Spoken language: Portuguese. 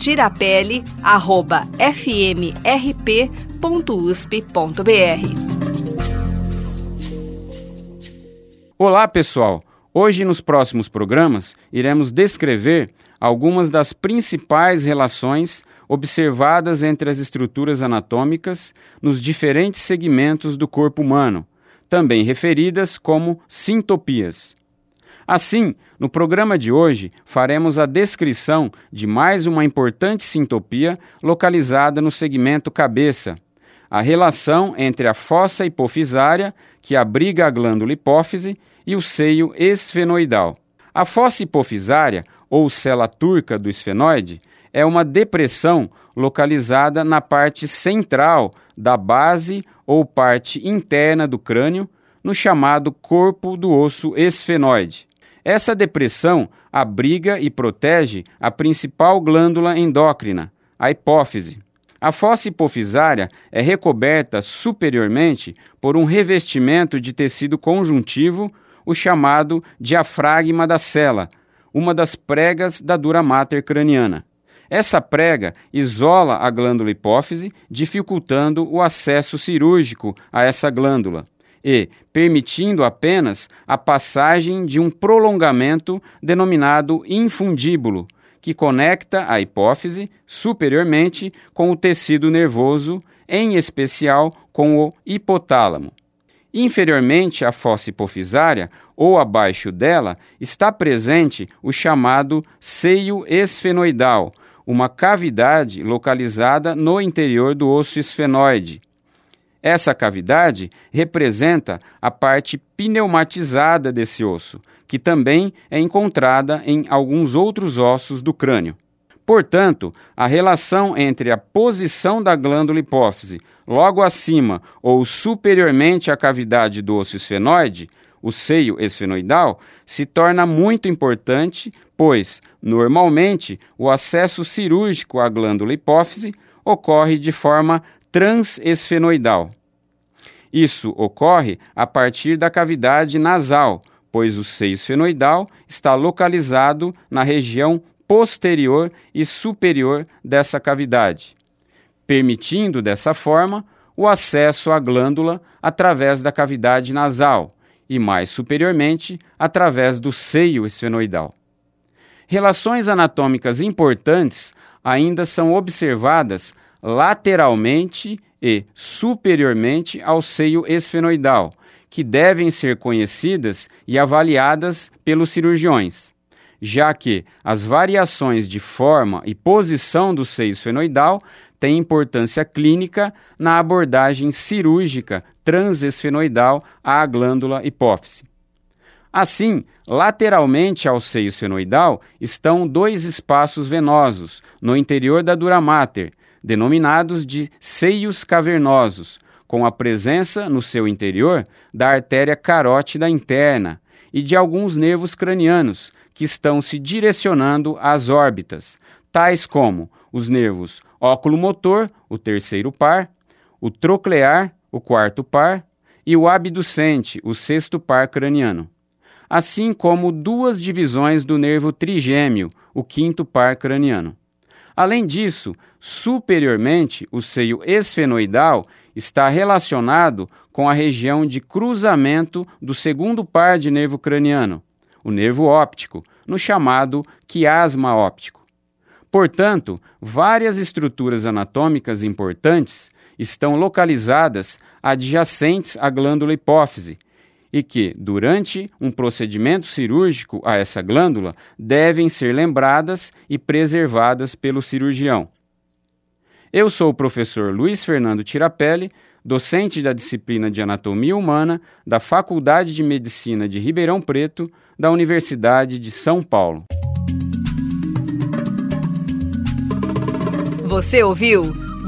tirapele@fmrp.usp.br. Olá, pessoal. Hoje nos próximos programas iremos descrever algumas das principais relações observadas entre as estruturas anatômicas nos diferentes segmentos do corpo humano, também referidas como sintopias. Assim, no programa de hoje, faremos a descrição de mais uma importante sintopia localizada no segmento cabeça, a relação entre a fossa hipofisária, que abriga a glândula hipófise, e o seio esfenoidal. A fossa hipofisária, ou célula turca do esfenoide, é uma depressão localizada na parte central da base ou parte interna do crânio, no chamado corpo do osso esfenoide. Essa depressão abriga e protege a principal glândula endócrina, a hipófise. A fossa hipofisária é recoberta superiormente por um revestimento de tecido conjuntivo, o chamado diafragma da cela, uma das pregas da dura mater craniana. Essa prega isola a glândula hipófise, dificultando o acesso cirúrgico a essa glândula e permitindo apenas a passagem de um prolongamento denominado infundíbulo, que conecta a hipófise superiormente com o tecido nervoso, em especial com o hipotálamo. Inferiormente à fossa hipofisária ou abaixo dela está presente o chamado seio esfenoidal, uma cavidade localizada no interior do osso esfenoide. Essa cavidade representa a parte pneumatizada desse osso, que também é encontrada em alguns outros ossos do crânio. Portanto, a relação entre a posição da glândula hipófise logo acima ou superiormente à cavidade do osso esfenoide, o seio esfenoidal, se torna muito importante pois, normalmente, o acesso cirúrgico à glândula hipófise ocorre de forma transesfenoidal. Isso ocorre a partir da cavidade nasal, pois o seio esfenoidal está localizado na região posterior e superior dessa cavidade, permitindo dessa forma o acesso à glândula através da cavidade nasal e, mais superiormente, através do seio esfenoidal. Relações anatômicas importantes ainda são observadas lateralmente e superiormente ao seio esfenoidal, que devem ser conhecidas e avaliadas pelos cirurgiões, já que as variações de forma e posição do seio esfenoidal têm importância clínica na abordagem cirúrgica transesfenoidal à glândula hipófise. Assim, lateralmente ao seio esfenoidal estão dois espaços venosos no interior da dura mater, denominados de seios cavernosos, com a presença no seu interior da artéria carótida interna e de alguns nervos cranianos que estão se direcionando às órbitas, tais como os nervos óculo-motor, o terceiro par, o troclear, o quarto par, e o abducente, o sexto par craniano assim como duas divisões do nervo trigêmeo, o quinto par craniano. Além disso, superiormente, o seio esfenoidal está relacionado com a região de cruzamento do segundo par de nervo craniano, o nervo óptico, no chamado quiasma óptico. Portanto, várias estruturas anatômicas importantes estão localizadas adjacentes à glândula hipófise, e que, durante um procedimento cirúrgico a essa glândula, devem ser lembradas e preservadas pelo cirurgião. Eu sou o professor Luiz Fernando Tirapelli, docente da disciplina de Anatomia Humana da Faculdade de Medicina de Ribeirão Preto, da Universidade de São Paulo. Você ouviu?